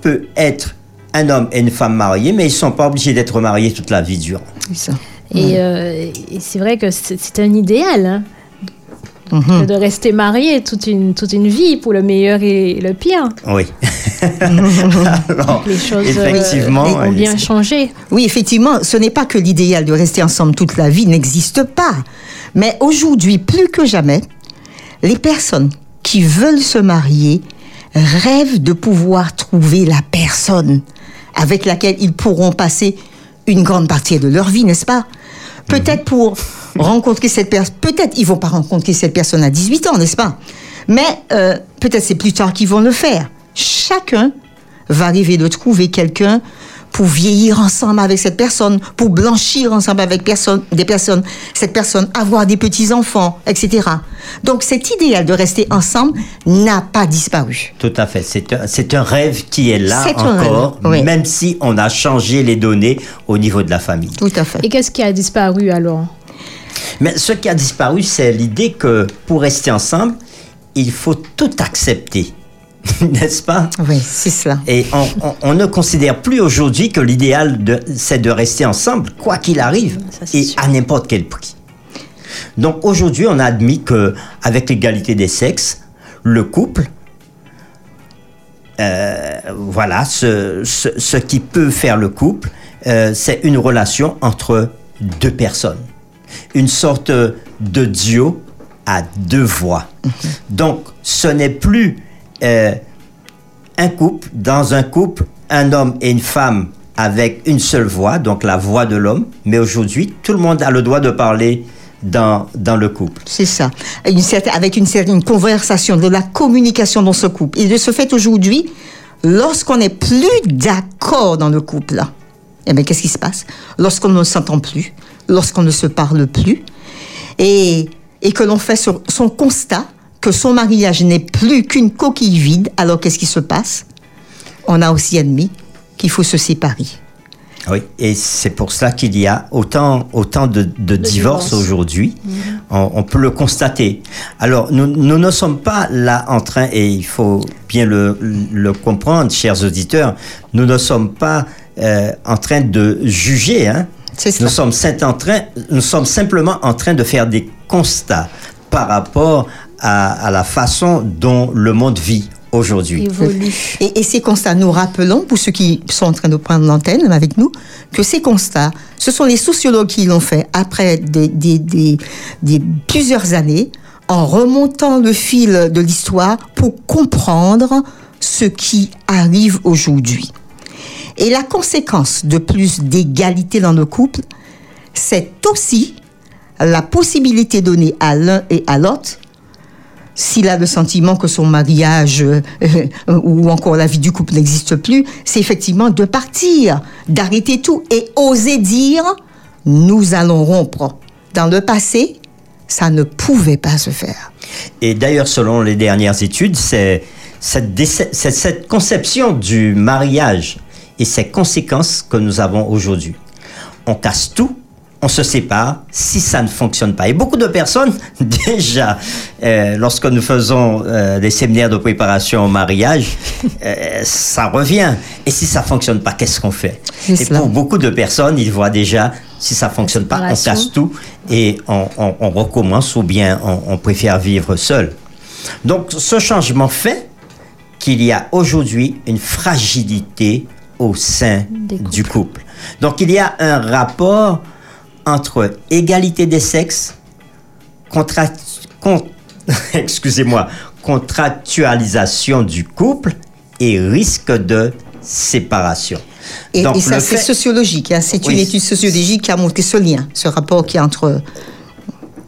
peut être un homme et une femme mariés, mais ils ne sont pas obligés d'être mariés toute la vie durant. Et, euh, et c'est vrai que c'est c'est un idéal hein, Mhm. que de rester marié toute une, toute une vie pour le meilleur et le pire. Oui. Alors, Les choses euh, ont bien changé. Oui, effectivement, ce n'est pas que l'idéal de rester ensemble toute la vie n'existe pas. Mais aujourd'hui, plus que jamais, les personnes qui veulent se marier rêvent de pouvoir trouver la personne avec laquelle ils pourront passer une grande partie de leur vie, n'est-ce pas? Peut-être pour rencontrer cette personne, peut-être ils vont pas rencontrer cette personne à 18 ans, n'est-ce pas? Mais euh, peut-être c'est plus tard qu'ils vont le faire. Chacun va arriver de trouver quelqu'un pour vieillir ensemble avec cette personne, pour blanchir ensemble avec personne, des personnes, cette personne, avoir des petits-enfants, etc. Donc cet idéal de rester ensemble n'a pas disparu. Tout à fait. C'est un, c'est un rêve qui est là C'est encore, rêve, oui. même si on a changé les données au niveau de la famille. Tout à fait. Et qu'est-ce qui a disparu alors? Mais ce qui a disparu, c'est l'idée que pour rester ensemble, il faut tout accepter. N'est-ce pas? Oui, c'est cela. Et on, on- on ne considère plus aujourd'hui que l'idéal, c'est de rester ensemble, quoi qu'il arrive, Ça, et sûr. à n'importe quel prix. Donc aujourd'hui, on a admis que avec l'égalité des sexes, le couple, euh, voilà, ce, ce, ce qui peut faire le couple, euh, c'est une relation entre deux personnes. Une sorte de duo à deux voix. Donc, ce n'est plus euh, un couple, dans un couple, un homme et une femme avec une seule voix, donc la voix de l'homme, mais aujourd'hui, tout le monde a le droit de parler dans, dans le couple. C'est ça. Avec une certaine conversation, de la communication dans ce couple. Et de ce fait, aujourd'hui, lorsqu'on n'est plus d'accord dans le couple, eh bien, qu'est-ce qui se passe? Lorsqu'on ne s'entend plus, lorsqu'on ne se parle plus, et, et que l'on fait son constat que son mariage n'est plus qu'une coquille vide, alors qu'est-ce qui se passe? On a aussi admis qu'il faut se séparer. Oui, et c'est pour cela qu'il y a autant, autant de, de divorces aujourd'hui. On, on peut le constater. Alors, nous, nous ne sommes pas là en train, et il faut bien le, le comprendre, chers auditeurs, nous ne sommes pas euh, en train de juger. Hein. C'est Nous sommes, sim- en train, nous sommes simplement en train de faire des constats par rapport à, à la façon dont le monde vit aujourd'hui. Évolue. Et, et ces constats, nous rappelons, pour ceux qui sont en train de prendre l'antenne avec nous, que ces constats, ce sont les sociologues qui l'ont fait après des, des- des- des- plusieurs années, en remontant le fil de l'histoire pour comprendre ce qui arrive aujourd'hui. Et la conséquence de plus d'égalité dans le couple, c'est aussi la possibilité donnée à l'un et à l'autre s'il a le sentiment que son mariage euh, euh, ou encore la vie du couple n'existe plus, c'est effectivement de partir, d'arrêter tout et oser dire nous allons rompre. Dans le passé, ça ne pouvait pas se faire. Et d'ailleurs, selon les dernières études, c'est cette, déce- c'est cette conception du mariage et ses conséquences que nous avons aujourd'hui. On casse tout, on se sépare si ça ne fonctionne pas. Et beaucoup de personnes, déjà, euh, lorsque nous faisons euh, des séminaires de préparation au mariage, euh, ça revient. Et si ça fonctionne pas, qu'est-ce qu'on fait? Et cela. pour beaucoup de personnes, ils voient déjà, si ça fonctionne pas, on casse tout et on, on- on recommence ou bien on, on préfère vivre seul. Donc ce changement fait qu'il y a aujourd'hui une fragilité au sein du couple. Donc il y a un rapport entre égalité des sexes, contract- con- excusez-moi, contractualisation du couple et risque de séparation. Et, Donc, et ça, c'est fait- sociologique. hein. C'est une étude sociologique qui a montré ce lien, ce rapport qui est entre.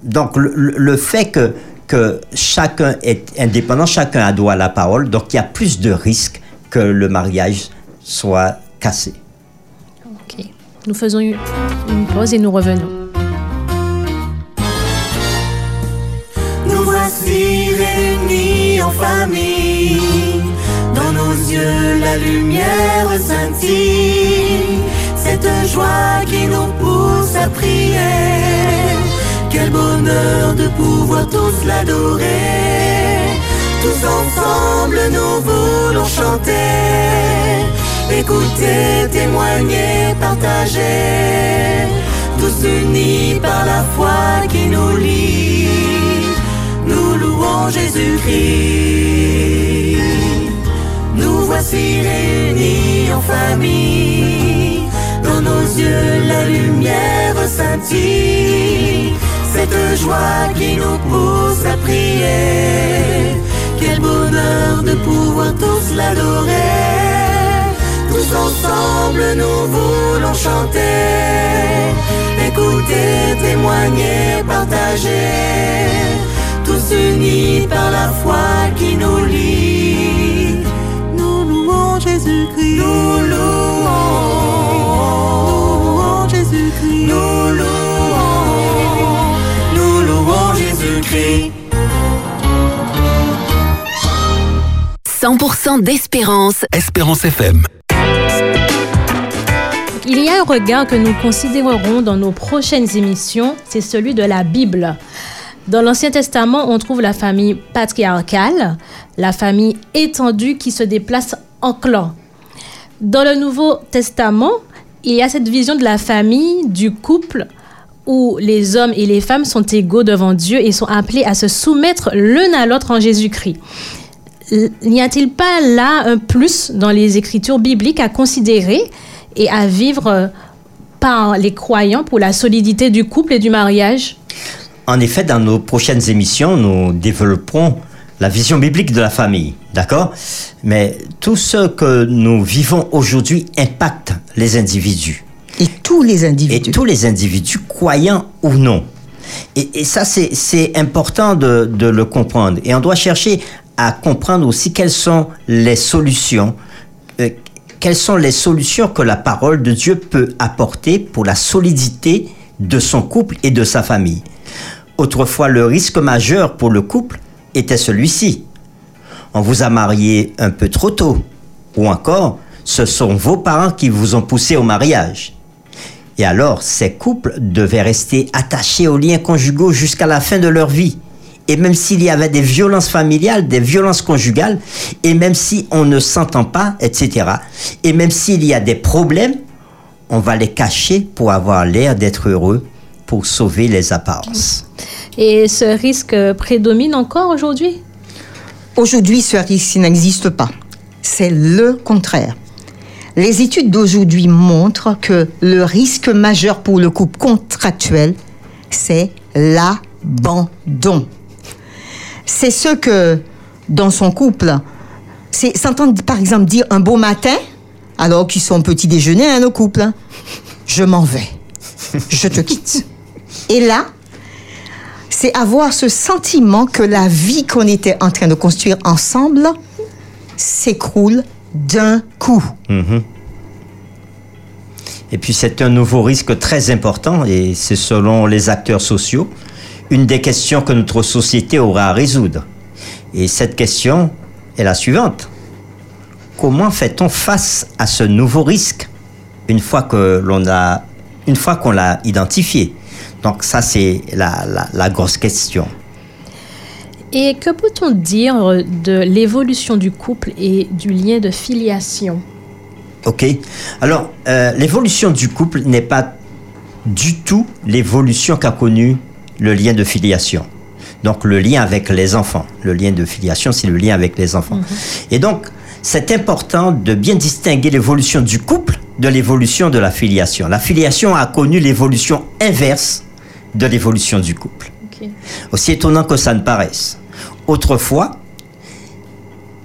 Donc, le fait que, que chacun est indépendant, chacun a droit à la parole, donc il y a plus de risques que le mariage soit cassé. Nous faisons une pause et nous revenons. Nous voici réunis en famille. Dans nos yeux, la lumière scintille. Cette joie qui nous pousse à prier. Quel bonheur de pouvoir tous l'adorer. Tous ensemble, nous voulons chanter. Écouter, témoigner, partager. Tous unis par la foi qui nous lie. Nous louons Jésus-Christ. Nous voici réunis en famille. Dans nos yeux, la lumière scintille. Cette joie qui nous pousse à prier. Quel bonheur de pouvoir tous l'adorer. Tous ensemble, nous voulons chanter. Écouter, témoigner, partager. Tous unis par la foi qui nous lie. Nous louons Jésus-Christ. Nous louons. Nous louons Jésus-Christ. Nous louons. Nous louons Jésus-Christ. 100% d'espérance. Espérance FM. Il y a un regard que nous considérerons dans nos prochaines émissions, c'est celui de la Bible. Dans l'Ancien Testament, on trouve la famille patriarcale, la famille étendue qui se déplace en clan. Dans le Nouveau Testament, il y a cette vision de la famille, du couple, où les hommes et les femmes sont égaux devant Dieu et sont appelés à se soumettre l'un à l'autre en Jésus-Christ. N'y a-t-il pas là un plus dans les écritures bibliques à considérer et à vivre euh, par les croyants pour la solidité du couple et du mariage? En effet, dans nos prochaines émissions, nous développerons la vision biblique de la famille, d'accord? Mais tout ce que nous vivons aujourd'hui impacte les individus. Et tous les Et individus. tous les individus, croyants ou non. Et, et ça, c'est c'est important de, de le comprendre. Et on doit chercher à comprendre aussi quelles sont les solutions, euh, quelles sont les solutions que la parole de Dieu peut apporter pour la solidité de son couple et de sa famille? Autrefois, le risque majeur pour le couple était celui-ci. On vous a marié un peu trop tôt. Ou encore, ce sont vos parents qui vous ont poussé au mariage. Et alors, ces couples devaient rester attachés aux liens conjugaux jusqu'à la fin de leur vie. Et même s'il y avait des violences familiales, des violences conjugales, et même si on ne s'entend pas, etc., et même s'il y a des problèmes, on va les cacher pour avoir l'air d'être heureux, pour sauver les apparences. Et ce risque prédomine encore aujourd'hui? Aujourd'hui, ce risque n'existe pas. C'est le contraire. Les études d'aujourd'hui montrent que le risque majeur pour le couple contractuel, c'est l'abandon. C'est ce que, dans son couple, c'est s'entendre par exemple dire un beau matin, alors qu'ils sont petit déjeuner, hein, nos couples, hein, je m'en vais, je te quitte. Et là, c'est avoir ce sentiment que la vie qu'on était en train de construire ensemble s'écroule d'un coup. Et puis c'est un nouveau risque très important, et c'est selon les acteurs sociaux, une des questions que notre société aura à résoudre. Et cette question est la suivante. Comment fait-on face à ce nouveau risque une fois que l'on a, une fois qu'on l'a identifié? Donc ça c'est la, la, la grosse question. Et que peut-on dire de l'évolution du couple et du lien de filiation? Ok. Alors, euh, l'évolution du couple n'est pas du tout l'évolution qu'a connue le lien de filiation. Donc, le lien avec les enfants. Le lien de filiation, c'est le lien avec les enfants. Et donc, c'est important de bien distinguer l'évolution du couple de l'évolution de la filiation. La filiation a connu l'évolution inverse de l'évolution du couple. Aussi étonnant que ça ne paraisse. Autrefois,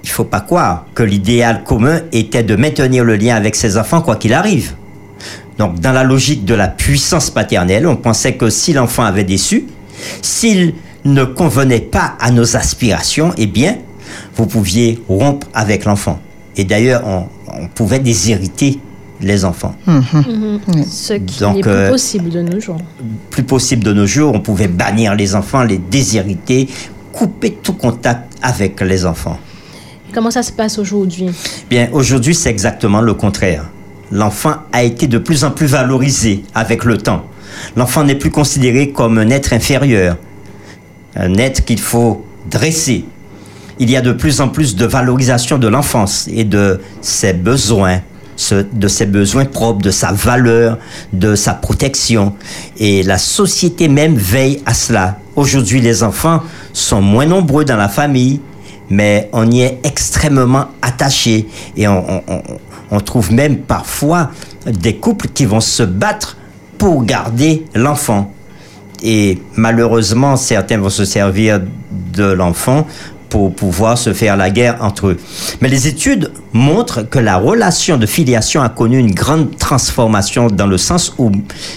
il faut pas croire que l'idéal commun était de maintenir le lien avec ses enfants quoi qu'il arrive. Donc, dans la logique de la puissance paternelle, on pensait que si l'enfant avait déçu, s'il ne convenait pas à nos aspirations, eh bien, vous pouviez rompre avec l'enfant. Et d'ailleurs, on, on pouvait déshériter les enfants. Ce qui Donc, n'est plus euh, possible de nos jours. Plus possible de nos jours, on pouvait bannir les enfants, les déshériter, couper tout contact avec les enfants. Comment ça se passe aujourd'hui? Bien, aujourd'hui, c'est exactement le contraire. L'enfant a été de plus en plus valorisé avec le temps. L'enfant n'est plus considéré comme un être inférieur, un être qu'il faut dresser. Il y a de plus en plus de valorisation de l'enfance et de ses besoins, de ses besoins propres, de sa valeur, de sa protection. Et la société même veille à cela. Aujourd'hui, les enfants sont moins nombreux dans la famille, mais on y est extrêmement attaché et on- on- trouve même parfois des couples qui vont se battre pour garder l'enfant. Et malheureusement, certains vont se servir de l'enfant pour pouvoir se faire la guerre entre eux. Mais les études montrent que la relation de filiation a connu une grande transformation dans le sens où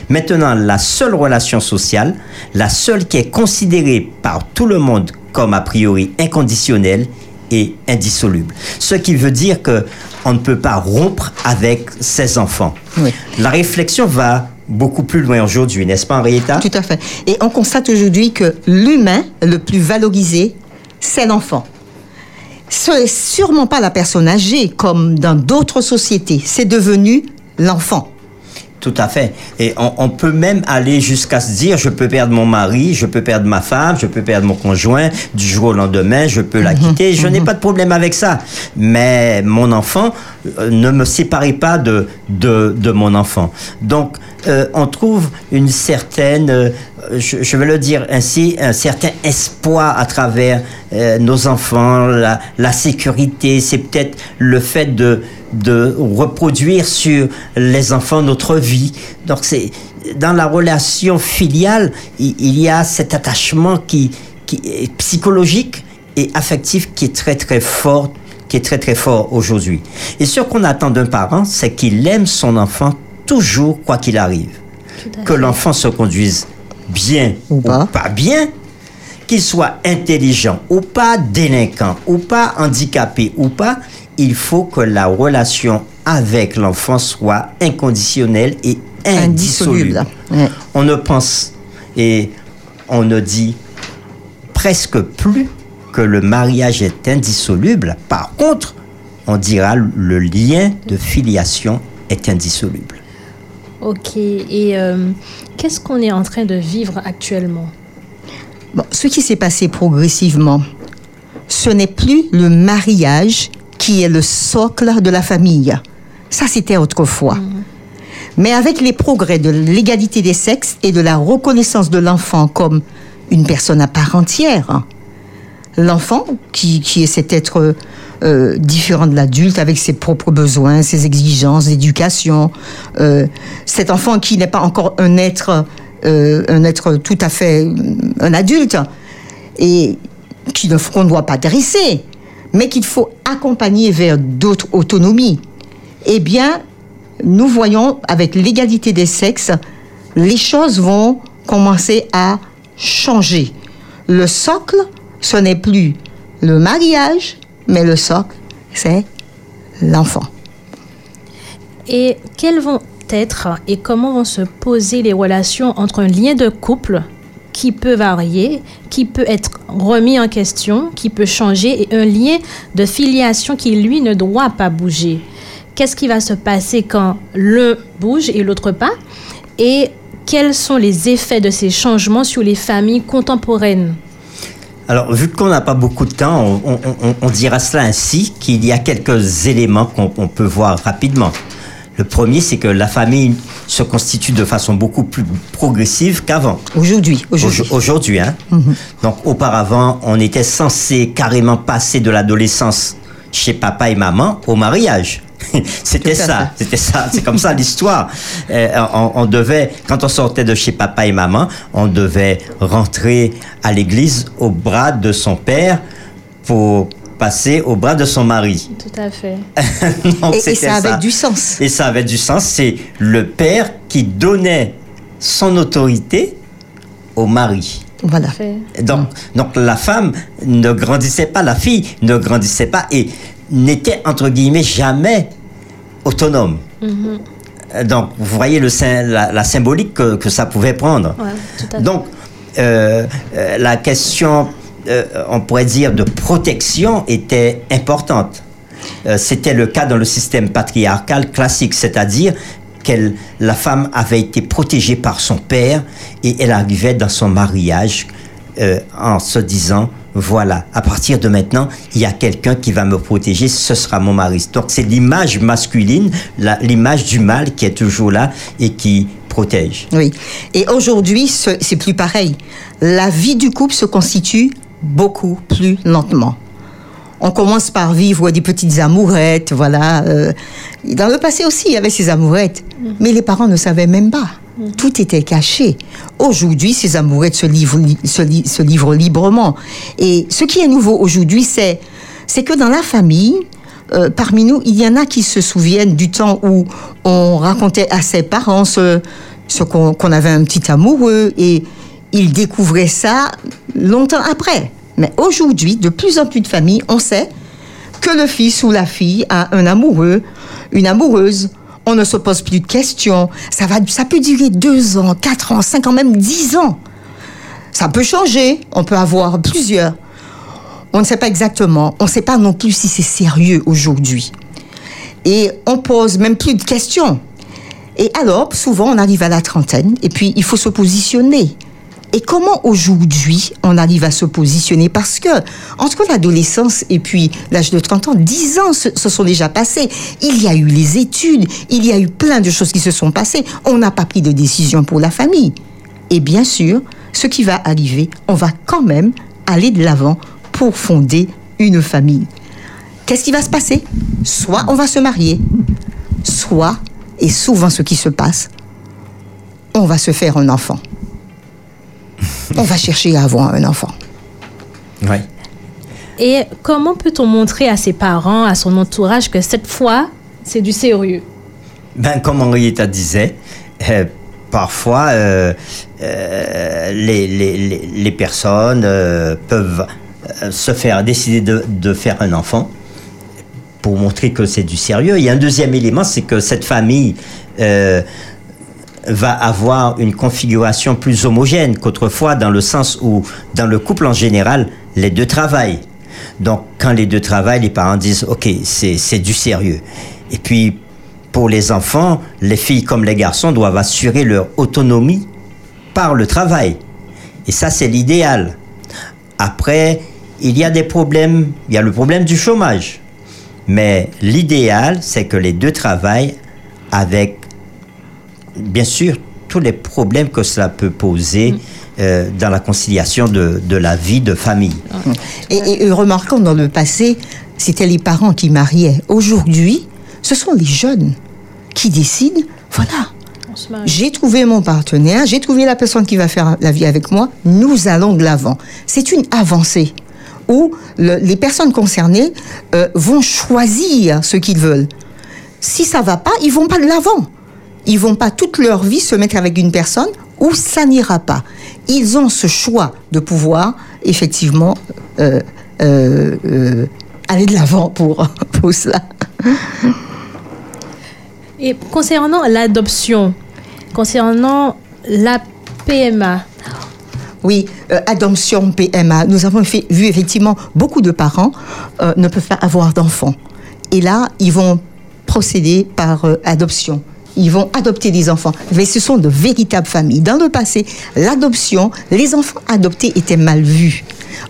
maintenant la seule relation sociale, la seule qui est considérée par tout le monde comme a priori inconditionnelle et indissoluble. Ce qui veut dire que on ne peut pas rompre avec ses enfants. Oui. La réflexion va beaucoup plus loin aujourd'hui, n'est-ce pas, Henrietta? Tout à fait. Et on constate aujourd'hui que l'humain le plus valorisé, c'est l'enfant. Ce n'est sûrement pas la personne âgée comme dans d'autres sociétés. C'est devenu l'enfant. Tout à fait. Et on, on peut même aller jusqu'à se dire, je peux perdre mon mari, je peux perdre ma femme, je peux perdre mon conjoint, du jour au lendemain, je peux la quitter. Je n'ai pas de problème avec ça. Mais mon enfant, euh, ne me séparez pas de, de, de mon enfant. Donc, euh, on trouve une certaine, euh, je, je vais le dire ainsi, un certain espoir à travers euh, nos enfants, la, sécurité, c'est peut-être le fait de, reproduire sur les enfants notre vie. Donc, c'est dans la relation filiale, il, il y a cet attachement qui, qui est psychologique et affectif qui est très très fort qui est très très fort aujourd'hui. Et ce qu'on attend d'un parent, c'est qu'il aime son enfant toujours quoi qu'il arrive. Que l'enfant se conduise bien Ou pas. bien, qu'il soit intelligent ou pas, délinquant ou pas, handicapé ou pas, il faut que la relation avec l'enfant soit inconditionnelle et indissoluble. Indissoluble. Ouais. On ne pense et on ne dit presque plus que le mariage est indissoluble. Par contre, on dira le lien de filiation est indissoluble. Ok. Et euh, qu'est-ce qu'on est en train de vivre actuellement? Bon, ce qui s'est passé progressivement, ce n'est plus le mariage qui est le socle de la famille. Ça, c'était autrefois. Mais avec les progrès de l'égalité des sexes et de la reconnaissance de l'enfant comme une personne à part entière, l'enfant, qui, qui est cet être euh, différent de l'adulte avec ses propres besoins, ses exigences d'éducation, euh, cet enfant qui n'est pas encore un être, euh, un être tout à fait un adulte et qui ne- qu'on ne doit pas dresser, mais qu'il faut accompagner vers d'autres autonomies. Eh bien, nous voyons avec l'égalité des sexes, les choses vont commencer à changer. Le socle, ce n'est plus le mariage, mais le socle, c'est l'enfant. Et quelles vont être et comment vont se poser les relations entre un lien de couple qui peut varier, qui peut être remis en question, qui peut changer, et un lien de filiation qui, lui, ne doit pas bouger? Qu'est-ce qui va se passer quand l'un bouge et l'autre pas? Et quels sont les effets de ces changements sur les familles contemporaines? Alors, vu qu'on n'a pas beaucoup de temps, on, on- on- on dira cela ainsi, qu'il y a quelques éléments qu'on on peut voir rapidement. Le premier, c'est que la famille se constitue de façon beaucoup plus progressive qu'avant. Aujourd'hui, aujourd'hui. Aujo- Aujourd'hui, hein. Donc, auparavant, on était censé carrément passer de l'adolescence chez papa et maman au mariage. C'était ça, c'était ça, c'est comme ça l'histoire. Euh, on, on devait, quand on sortait de chez papa et maman, on devait rentrer à l'église au bras de son père pour passer au bras de son mari. Tout à fait. Donc, Et, ça avait du sens. et ça avait du sens. C'est le père qui donnait son autorité au mari. Voilà. Fait. Donc, donc la femme ne grandissait pas, la fille ne grandissait pas et n'était entre guillemets jamais autonome. Euh, Donc, vous voyez le, la, la symbolique que, que ça pouvait prendre. Ouais, tout à fait. Donc, euh, euh, la question, euh, on pourrait dire, de protection était importante. C'était le cas dans le système patriarcal classique, c'est-à-dire que la femme avait été protégée par son père et elle arrivait dans son mariage en se disant, voilà, à partir de maintenant, il y a quelqu'un qui va me protéger, ce sera mon mari. Donc c'est l'image masculine, l'image du mâle qui est toujours là et qui protège. Oui. Et aujourd'hui, ce- c'est plus pareil. La vie du couple se constitue beaucoup plus lentement. On commence par vivre des petites amourettes, voilà. euh, dans le passé aussi, il y avait ces amourettes, mais les parents ne savaient même pas. Tout était caché. Aujourd'hui, ces amourettes se livrent, librement. Et ce qui est nouveau aujourd'hui, c'est que dans la famille, euh, parmi nous, il y en a qui se souviennent du temps où on racontait à ses parents ce, ce qu'on qu'on avait un petit amoureux et ils découvraient ça longtemps après. Mais aujourd'hui, de plus en plus de familles, on sait que le fils ou la fille a un amoureux, une amoureuse. On ne se pose plus de questions. Ça, va, ça peut durer deux ans, quatre ans, cinq ans, même dix ans. Ça peut changer. On peut avoir plusieurs. On ne sait pas exactement. On ne sait pas non plus si c'est sérieux aujourd'hui. Et on pose même plus de questions. Et alors, souvent, on arrive à la trentaine et puis il faut se positionner. Et comment aujourd'hui on arrive à se positionner? Parce que entre l'adolescence et puis l'âge de 30 ans, 10 ans se, se sont déjà passés. Il y a eu les études, il y a eu plein de choses qui se sont passées. On n'a pas pris de décision pour la famille. Et bien sûr, ce qui va arriver, on va quand même aller de l'avant pour fonder une famille. Qu'est-ce qui va se passer? Soit on va se marier, soit, et souvent ce qui se passe, on va se faire un enfant. On va chercher à avoir un enfant. Ouais. Et comment peut-on montrer à ses parents, à son entourage que cette fois, c'est du sérieux? Ben, comme Henrietta disait, euh, parfois, euh, euh, les, les- les- les personnes euh, peuvent se faire décider de, de faire un enfant pour montrer que c'est du sérieux. Il y a un deuxième élément, c'est que cette famille euh, va avoir une configuration plus homogène qu'autrefois, dans le sens où, dans le couple en général, les deux travaillent. Donc, quand les deux travaillent, les parents disent, OK, c'est du sérieux. Et puis, pour les enfants, les filles comme les garçons doivent assurer leur autonomie par le travail. Et ça, c'est l'idéal. Après, il y a des problèmes. Il y a le problème du chômage. Mais l'idéal, c'est que les deux travaillent avec, bien sûr, tous les problèmes que cela peut poser euh, dans la conciliation de, de la vie de famille. Et, et- remarquons, dans le passé, c'était les parents qui mariaient. Aujourd'hui, ce sont les jeunes qui décident, voilà, j'ai trouvé mon partenaire, j'ai trouvé la personne qui va faire la vie avec moi, nous allons de l'avant. C'est une avancée où le- les personnes concernées euh, vont choisir ce qu'ils veulent. Si ça va pas, ils vont pas de l'avant. Ils vont pas toute leur vie se mettre avec une personne où ça n'ira pas. Ils ont ce choix de pouvoir effectivement euh, euh, euh, aller de l'avant pour, pour cela. Et concernant l'adoption, concernant la PMA, Oui, euh, adoption PMA. Nous avons fait- vu effectivement beaucoup de parents euh, ne peuvent pas avoir d'enfants. Et là, ils vont procéder par euh, adoption. Ils vont adopter des enfants. Mais ce sont de véritables familles. Dans le passé, l'adoption, les enfants adoptés étaient mal vus.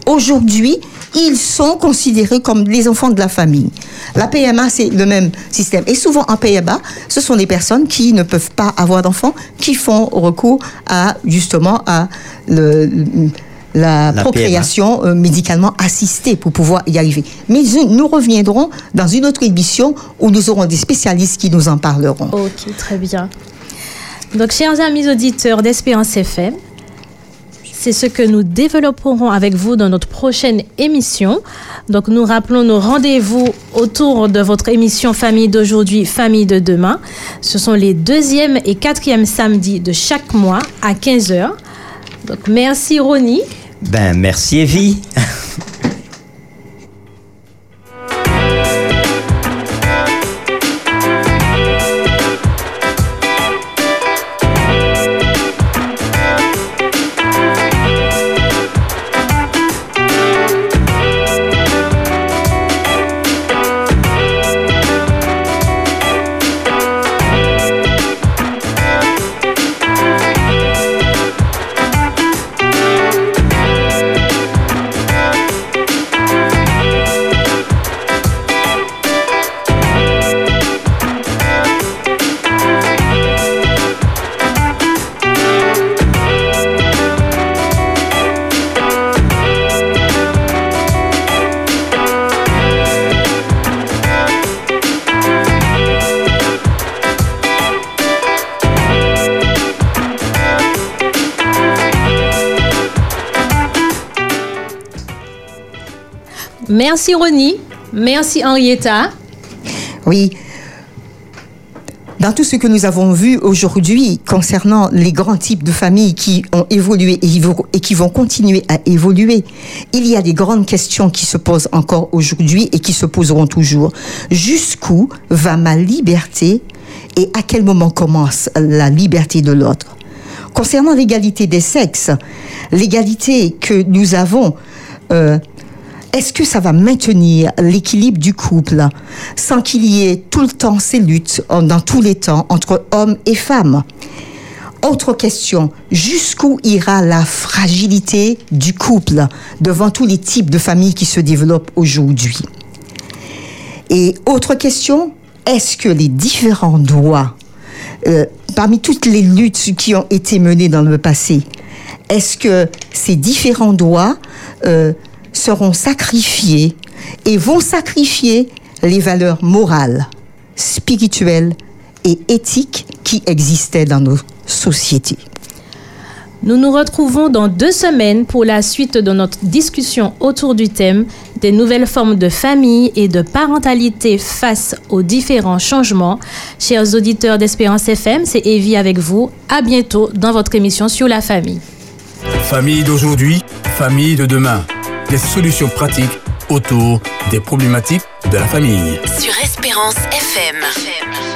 Aujourd'hui, ils sont considérés comme les enfants de la famille. La PMA, c'est le même système. Et souvent, en PMA, ce sont des personnes qui ne peuvent pas avoir d'enfants, qui font recours à, justement, à le- la, La procréation euh, médicalement assistée pour pouvoir y arriver. Mais je- nous reviendrons dans une autre émission où nous aurons des spécialistes qui nous en parleront. ok, très bien. Donc, chers amis auditeurs d'Espérance FM, c'est ce que nous développerons avec vous dans notre prochaine émission. Donc, nous rappelons nos rendez-vous autour de votre émission Famille d'aujourd'hui, Famille de demain. Ce sont les deuxième et quatrième samedis de chaque mois à 15h. Donc, merci Ronnie. Ben, merci Evie. Merci Ronnie. Merci Henrietta. Oui. Dans tout ce que nous avons vu aujourd'hui concernant les grands types de familles qui ont évolué et, qui vont continuer à évoluer, il y a des grandes questions qui se posent encore aujourd'hui et qui se poseront toujours. Jusqu'où va ma liberté et à quel moment commence la liberté de l'autre? Concernant l'égalité des sexes, l'égalité que nous avons euh, est-ce que ça va maintenir l'équilibre du couple sans qu'il y ait tout le temps ces luttes dans tous les temps entre hommes et femmes? Autre question, jusqu'où ira la fragilité du couple devant tous les types de familles qui se développent aujourd'hui? Et autre question, est-ce que les différents droits, euh, parmi toutes les luttes qui ont été menées dans le passé, est-ce que ces différents droits euh, seront sacrifiés et vont sacrifier les valeurs morales, spirituelles et éthiques qui existaient dans nos sociétés Nous nous retrouvons dans deux semaines pour la suite de notre discussion autour du thème des nouvelles formes de famille et de parentalité face aux différents changements. Chers auditeurs d'Espérance FM, c'est Evie avec vous. À bientôt dans votre émission sur la famille. Famille d'aujourd'hui, famille de demain. Solutions pratiques autour des problématiques de la famille. Sur Espérance FM.